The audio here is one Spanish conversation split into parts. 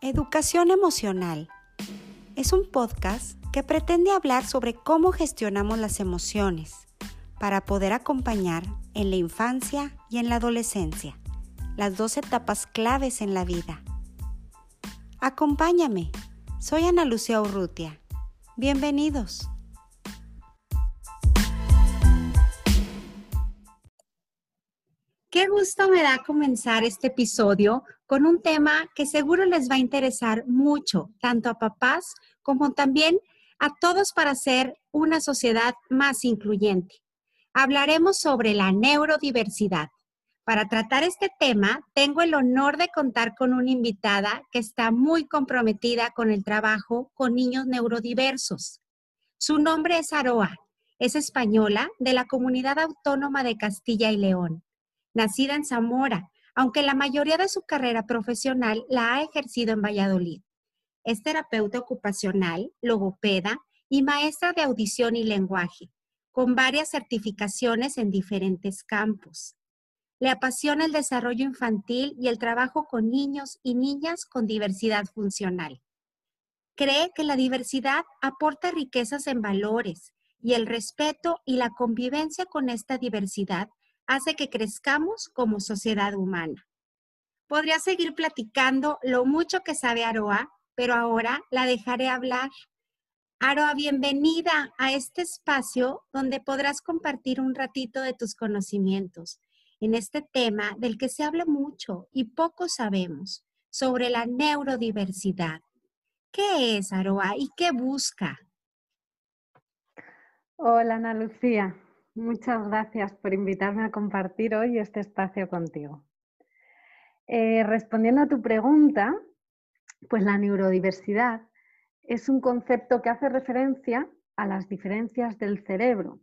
Educación Emocional es un podcast que pretende hablar sobre cómo gestionamos las emociones para poder acompañar en la infancia y en la adolescencia, las dos etapas claves en la vida. Acompáñame, soy Ana Lucía Urrutia. Bienvenidos. Qué gusto me da comenzar este episodio con un tema que seguro les va a interesar mucho, tanto a papás como también a todos para hacer una sociedad más incluyente. Hablaremos sobre la neurodiversidad. Para tratar este tema, tengo el honor de contar con una invitada que está muy comprometida con el trabajo con niños neurodiversos. Su nombre es Aroa. Es española de la Comunidad Autónoma de Castilla y León nacida en Zamora, aunque la mayoría de su carrera profesional la ha ejercido en Valladolid. Es terapeuta ocupacional, logopeda y maestra de audición y lenguaje, con varias certificaciones en diferentes campos. Le apasiona el desarrollo infantil y el trabajo con niños y niñas con diversidad funcional. Cree que la diversidad aporta riquezas en valores y el respeto y la convivencia con esta diversidad hace que crezcamos como sociedad humana. Podría seguir platicando lo mucho que sabe Aroa, pero ahora la dejaré hablar. Aroa, bienvenida a este espacio donde podrás compartir un ratito de tus conocimientos en este tema del que se habla mucho y poco sabemos, sobre la neurodiversidad. ¿Qué es Aroa y qué busca? Hola Ana Lucía, Muchas gracias por invitarme a compartir hoy este espacio contigo. Eh, respondiendo a tu pregunta, pues la neurodiversidad es un concepto que hace referencia a las diferencias del cerebro,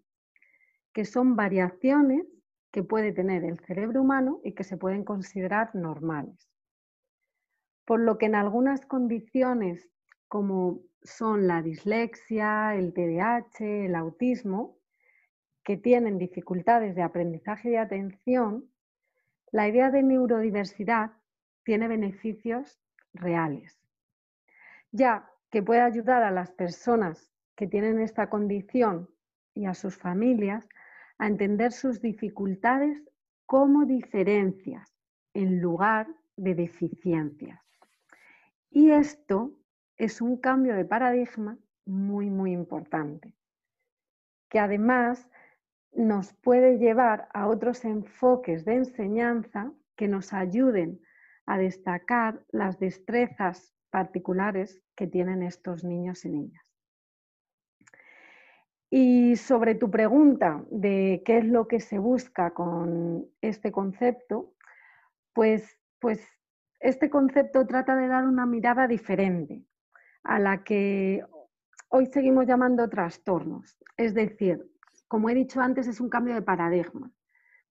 que son variaciones que puede tener el cerebro humano y que se pueden considerar normales. Por lo que en algunas condiciones, como son la dislexia, el TDAH, el autismo, que tienen dificultades de aprendizaje y atención, la idea de neurodiversidad tiene beneficios reales, ya que puede ayudar a las personas que tienen esta condición y a sus familias a entender sus dificultades como diferencias en lugar de deficiencias. Y esto es un cambio de paradigma muy, muy importante, que además nos puede llevar a otros enfoques de enseñanza que nos ayuden a destacar las destrezas particulares que tienen estos niños y niñas. Y sobre tu pregunta de qué es lo que se busca con este concepto, pues, pues este concepto trata de dar una mirada diferente a la que hoy seguimos llamando trastornos. Es decir, como he dicho antes, es un cambio de paradigma.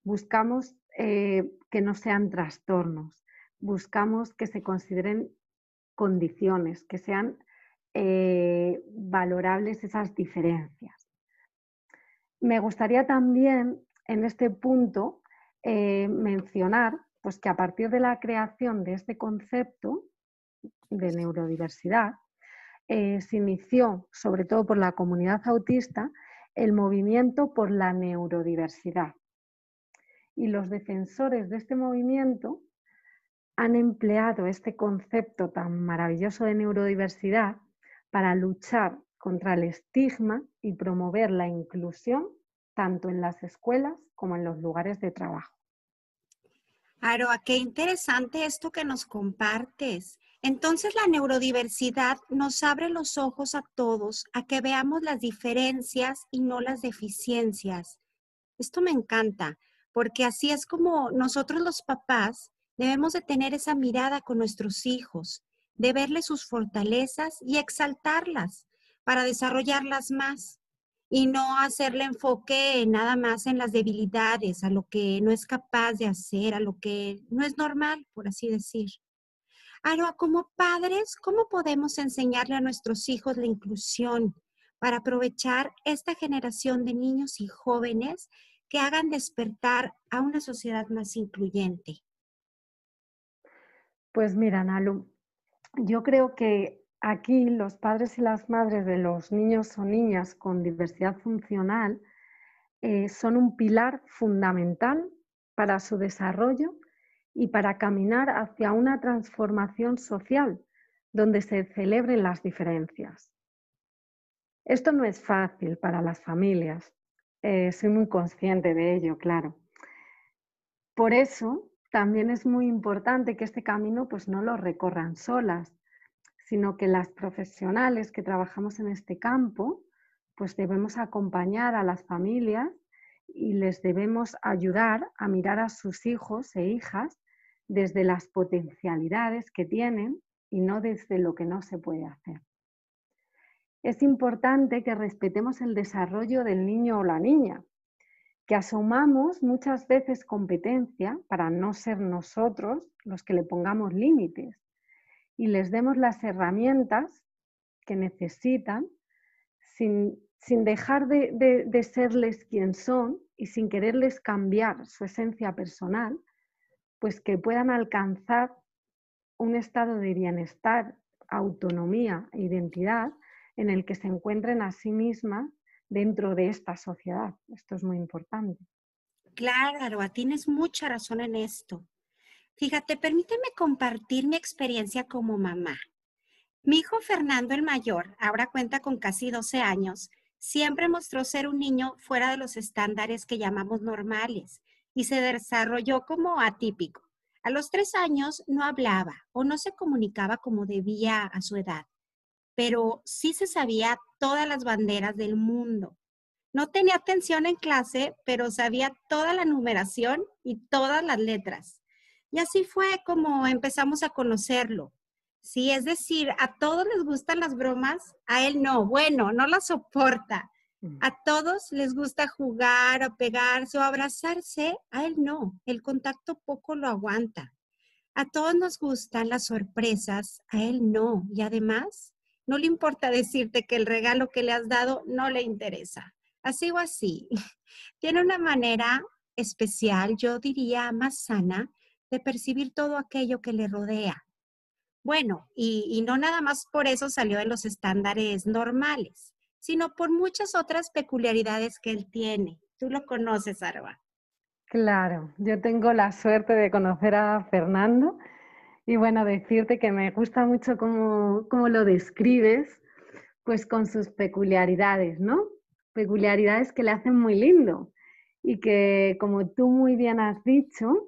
Buscamos eh, que no sean trastornos, buscamos que se consideren condiciones, que sean eh, valorables esas diferencias. Me gustaría también en este punto eh, mencionar pues, que a partir de la creación de este concepto de neurodiversidad, se inició, sobre todo por la comunidad autista, el movimiento por la neurodiversidad. Y los defensores de este movimiento han empleado este concepto tan maravilloso de neurodiversidad para luchar contra el estigma y promover la inclusión tanto en las escuelas como en los lugares de trabajo. Aroa, qué interesante esto que nos compartes. Entonces la neurodiversidad nos abre los ojos a todos a que veamos las diferencias y no las deficiencias. Esto me encanta, porque así es como nosotros los papás debemos de tener esa mirada con nuestros hijos, de verles sus fortalezas y exaltarlas para desarrollarlas más y no hacerle enfoque nada más en las debilidades, a lo que no es capaz de hacer, a lo que no es normal, por así decir. Ahora, como padres, ¿cómo podemos enseñarle a nuestros hijos la inclusión para aprovechar esta generación de niños y jóvenes que hagan despertar a una sociedad más incluyente? Pues mira, Nalu, yo creo que aquí los padres y las madres de los niños o niñas con diversidad funcional eh, son un pilar fundamental para su desarrollo y para caminar hacia una transformación social donde se celebren las diferencias. Esto no es fácil para las familias, eh, soy muy consciente de ello, claro. Por eso también es muy importante que este camino pues, no lo recorran solas, sino que las profesionales que trabajamos en este campo, pues debemos acompañar a las familias y les debemos ayudar a mirar a sus hijos e hijas desde las potencialidades que tienen y no desde lo que no se puede hacer. Es importante que respetemos el desarrollo del niño o la niña, que asumamos muchas veces competencia para no ser nosotros los que le pongamos límites y les demos las herramientas que necesitan sin, dejar de, de serles quien son y sin quererles cambiar su esencia personal, pues que puedan alcanzar un estado de bienestar, autonomía e identidad en el que se encuentren a sí mismas dentro de esta sociedad. Esto es muy importante. Claro, tienes mucha razón en esto. Fíjate, permíteme compartir mi experiencia como mamá. Mi hijo Fernando el mayor, ahora cuenta con casi 12 años, siempre mostró ser un niño fuera de los estándares que llamamos normales y se desarrolló como atípico. A los tres años no hablaba o no se comunicaba como debía a su edad pero sí se sabía todas las banderas del mundo. No tenía atención en clase, pero sabía toda la numeración y todas las letras. Y así fue como empezamos a conocerlo. Sí, es decir, a todos les gustan las bromas, a él no. Bueno, no las soporta. A todos les gusta jugar o pegarse o abrazarse, a él no. El contacto poco lo aguanta. A todos nos gustan las sorpresas, a él no. Y además, no le importa decirte que el regalo que le has dado no le interesa. Así o así. Tiene una manera especial, yo diría más sana, de percibir todo aquello que le rodea. Bueno, y, no nada más por eso salió de los estándares normales, sino por muchas otras peculiaridades que él tiene. Tú lo conoces, Arba. Claro, yo tengo la suerte de conocer a Fernando y bueno, decirte que me gusta mucho cómo, lo describes, pues con sus peculiaridades, ¿no? Peculiaridades que le hacen muy lindo y que, como tú muy bien has dicho,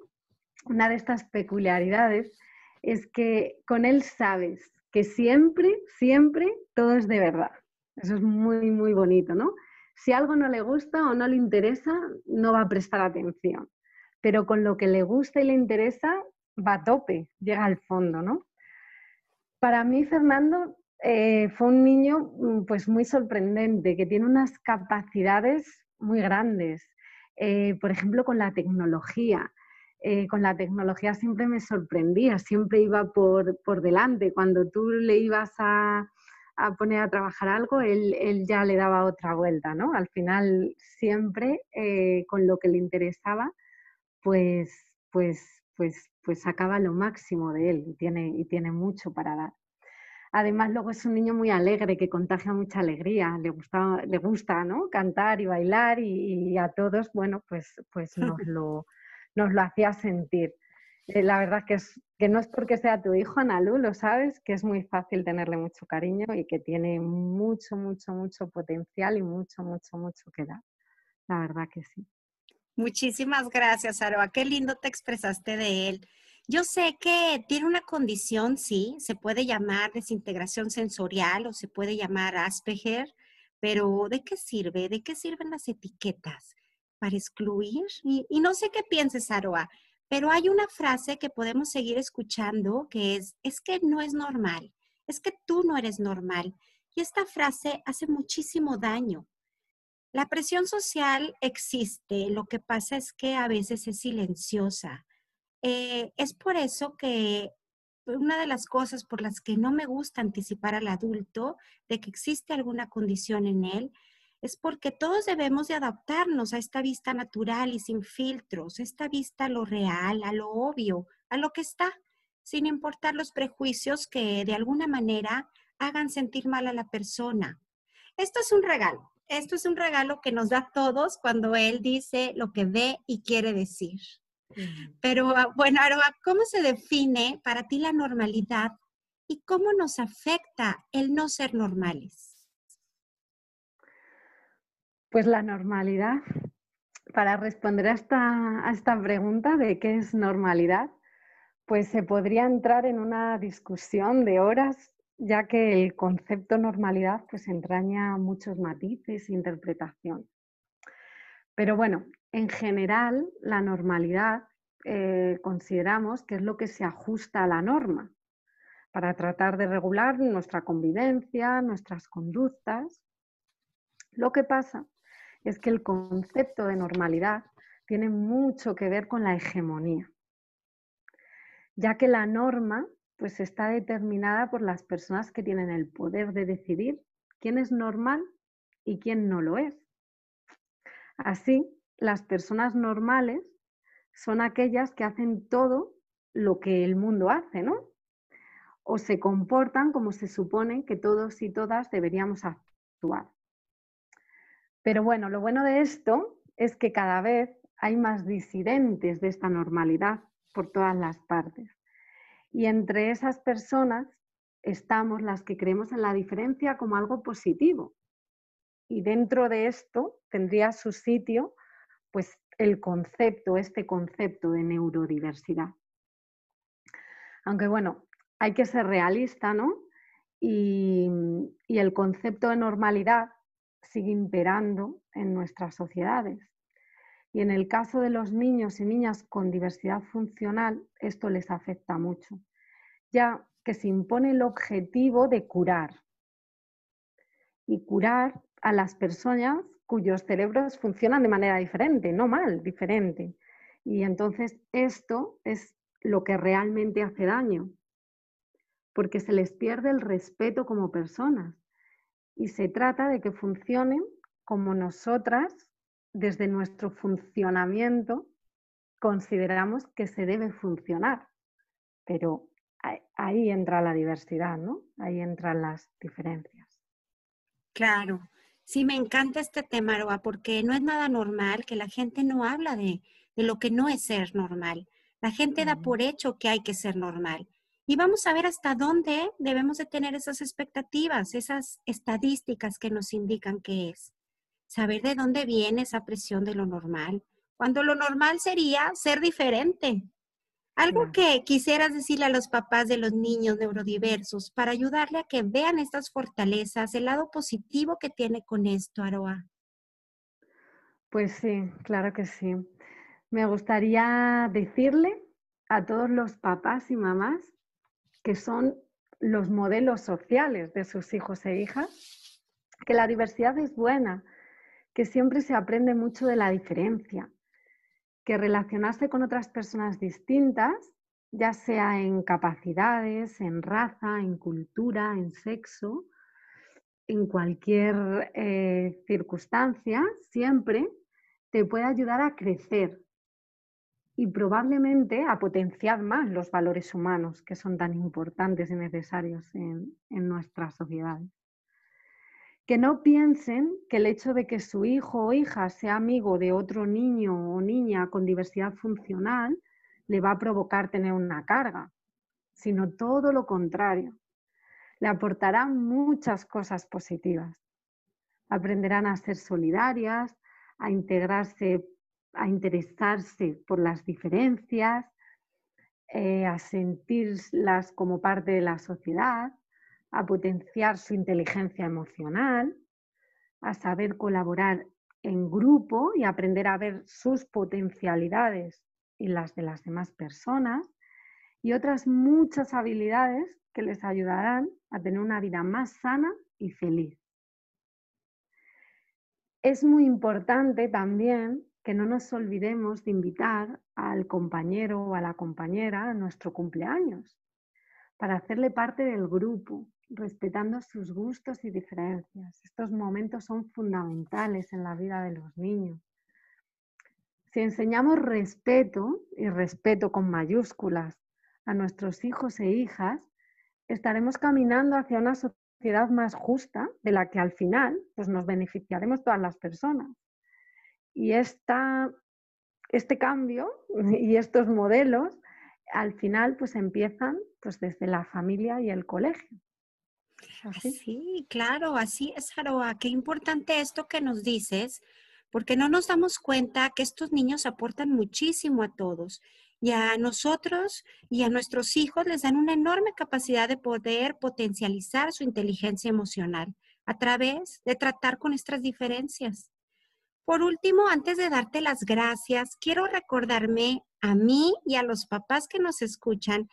una de estas peculiaridades es que con él sabes que siempre, siempre todo es de verdad. Eso es muy, muy bonito, ¿no? Si algo no le gusta o no le interesa, no va a prestar atención. Pero con lo que le gusta y le interesa, va a tope, llega al fondo, ¿no? Para mí, Fernando, eh, fue un niño mm, pues muy sorprendente, que tiene unas capacidades muy grandes. Eh, por ejemplo, con la tecnología. Eh, con la tecnología siempre me sorprendía, siempre iba por, delante. Cuando tú le ibas a, a poner a trabajar algo, él, él, ya le daba otra vuelta, ¿no? Al final, siempre con lo que le interesaba, pues, pues, pues pues sacaba lo máximo de él y tiene, y tiene mucho para dar. Además, luego es un niño muy alegre, que contagia mucha alegría, le gusta, le gusta ¿no? cantar y bailar y, a todos, bueno, pues, pues nos, lo, nos lo hacía sentir. Eh, la verdad que, es, que no es porque sea tu hijo, Analu, lo sabes, que es muy fácil tenerle mucho cariño y que tiene mucho, mucho, mucho potencial y mucho, mucho, mucho que dar. La verdad que sí. Muchísimas gracias, Aroa. Qué lindo te expresaste de él. Yo sé que tiene una condición, sí, se puede llamar desintegración sensorial o se puede llamar Asperger, pero ¿de qué sirve? ¿De qué sirven las etiquetas? ¿Para excluir? Y, y no sé qué pienses, Aroa, pero hay una frase que podemos seguir escuchando que es, es que no es normal, es que tú no eres normal. Y esta frase hace muchísimo daño. La presión social existe, lo que pasa es que a veces es silenciosa. Eh, es por eso que una de las cosas por las que no me gusta anticipar al adulto de que existe alguna condición en él es porque todos debemos de adaptarnos a esta vista natural y sin filtros, esta vista a lo real, a lo obvio, a lo que está, sin importar los prejuicios que de alguna manera hagan sentir mal a la persona. Esto es un regalo. Esto es un regalo que nos da a todos cuando Él dice lo que ve y quiere decir. Pero ah, bueno, Aroa, ¿cómo se define para ti la normalidad y cómo nos afecta el no ser normales? Pues la normalidad, para responder a esta, a esta pregunta de qué es normalidad, pues se podría entrar en una discusión de horas, ya que el concepto normalidad pues entraña muchos matices e interpretación. Pero bueno, en general, la normalidad eh, consideramos que es lo que se ajusta a la norma para tratar de regular nuestra convivencia, nuestras conductas. Lo que pasa es que el concepto de normalidad tiene mucho que ver con la hegemonía, ya que la norma pues está determinada por las personas que tienen el poder de decidir quién es normal y quién no lo es. Así, las personas normales son aquellas que hacen todo lo que el mundo hace, ¿no? O se comportan como se supone que todos y todas deberíamos actuar. Pero bueno, lo bueno de esto es que cada vez hay más disidentes de esta normalidad por todas las partes. Y entre esas personas estamos las que creemos en la diferencia como algo positivo. Y dentro de esto tendría su sitio pues el concepto, este concepto de neurodiversidad. Aunque bueno, hay que ser realista, ¿no? Y, y el concepto de normalidad sigue imperando en nuestras sociedades. Y en el caso de los niños y niñas con diversidad funcional, esto les afecta mucho, ya que se impone el objetivo de curar. Y curar a las personas cuyos cerebros funcionan de manera diferente, no mal, diferente. Y entonces esto es lo que realmente hace daño, porque se les pierde el respeto como personas y se trata de que funcionen como nosotras, desde nuestro funcionamiento, consideramos que se debe funcionar. Pero ahí entra la diversidad, ¿no? Ahí entran las diferencias. Claro. Sí, me encanta este tema, Aroa, porque no es nada normal que la gente no habla de, lo que no es ser normal. La gente da por hecho que hay que ser normal. Y vamos a ver hasta dónde debemos de tener esas expectativas, esas estadísticas que nos indican qué es. Saber de dónde viene esa presión de lo normal, cuando lo normal sería ser diferente, algo que quisieras decirle a los papás de los niños neurodiversos para ayudarle a que vean estas fortalezas, el lado positivo que tiene con esto, Aroa. Pues sí, claro que sí. Me gustaría decirle a todos los papás y mamás que son los modelos sociales de sus hijos e hijas, que la diversidad es buena, que siempre se aprende mucho de la diferencia, que relacionarse con otras personas distintas, ya sea en capacidades, en raza, en cultura, en sexo, en cualquier eh, circunstancia, siempre te puede ayudar a crecer y probablemente a potenciar más los valores humanos que son tan importantes y necesarios en, en nuestra sociedad que no piensen que el hecho de que su hijo o hija sea amigo de otro niño o niña con diversidad funcional le va a provocar tener una carga, sino todo lo contrario. Le aportarán muchas cosas positivas. Aprenderán a ser solidarias, a integrarse, a interesarse por las diferencias, eh, a sentirlas como parte de la sociedad, a potenciar su inteligencia emocional, a saber colaborar en grupo y aprender a ver sus potencialidades y las de las demás personas y otras muchas habilidades que les ayudarán a tener una vida más sana y feliz. Es muy importante también que no nos olvidemos de invitar al compañero o a la compañera a nuestro cumpleaños para hacerle parte del grupo, respetando sus gustos y diferencias. Estos momentos son fundamentales en la vida de los niños. Si enseñamos respeto, y respeto con mayúsculas, a nuestros hijos e hijas, estaremos caminando hacia una sociedad más justa de la que al final pues, nos beneficiaremos todas las personas. Y esta, este cambio y estos modelos al final pues empiezan pues desde la familia y el colegio. Sí, claro, así es, Aroa. Qué importante esto que nos dices, porque no nos damos cuenta que estos niños aportan muchísimo a todos y a nosotros y a nuestros hijos les dan una enorme capacidad de poder potencializar su inteligencia emocional a través de tratar con nuestras diferencias. Por último, antes de darte las gracias, quiero recordarme a mí y a los papás que nos escuchan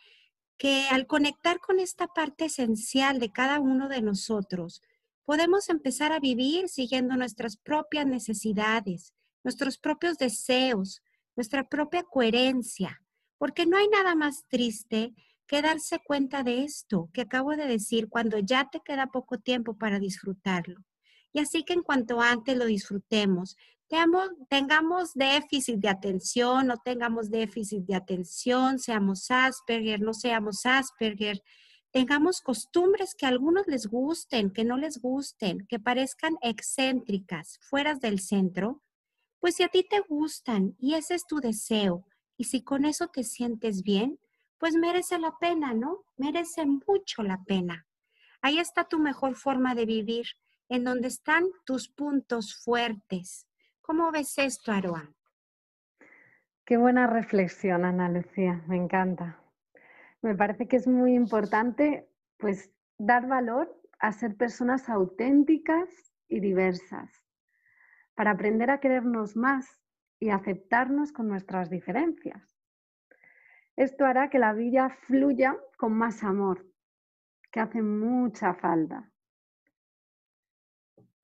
que al conectar con esta parte esencial de cada uno de nosotros, podemos empezar a vivir siguiendo nuestras propias necesidades, nuestros propios deseos, nuestra propia coherencia, porque no hay nada más triste que darse cuenta de esto que acabo de decir cuando ya te queda poco tiempo para disfrutarlo. Y así que en cuanto antes lo disfrutemos, tengamos déficit de atención, no tengamos déficit de atención, seamos Asperger, no seamos Asperger, tengamos costumbres que a algunos les gusten, que no les gusten, que parezcan excéntricas, fuera del centro, pues si a ti te gustan y ese es tu deseo, y si con eso te sientes bien, pues merece la pena, ¿no? Merece mucho la pena. Ahí está tu mejor forma de vivir, en donde están tus puntos fuertes. ¿Cómo ves esto, Aroa? Qué buena reflexión, Ana Lucía, me encanta. Me parece que es muy importante, pues, dar valor a ser personas auténticas y diversas para aprender a querernos más y aceptarnos con nuestras diferencias. Esto hará que la vida fluya con más amor, que hace mucha falta.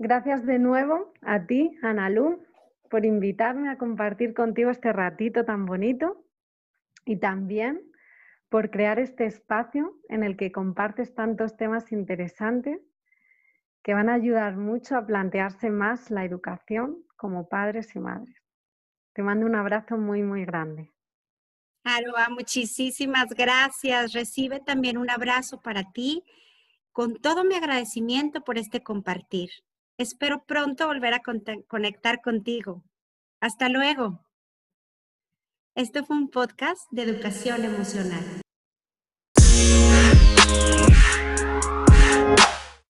Gracias de nuevo a ti, Analú, por invitarme a compartir contigo este ratito tan bonito y también por crear este espacio en el que compartes tantos temas interesantes que van a ayudar mucho a plantearse más la educación como padres y madres. Te mando un abrazo muy, muy grande. Aroa, muchísimas gracias. Recibe también un abrazo para ti con todo mi agradecimiento por este compartir. Espero pronto volver a conectar contigo. Hasta luego. Este fue un podcast de educación emocional.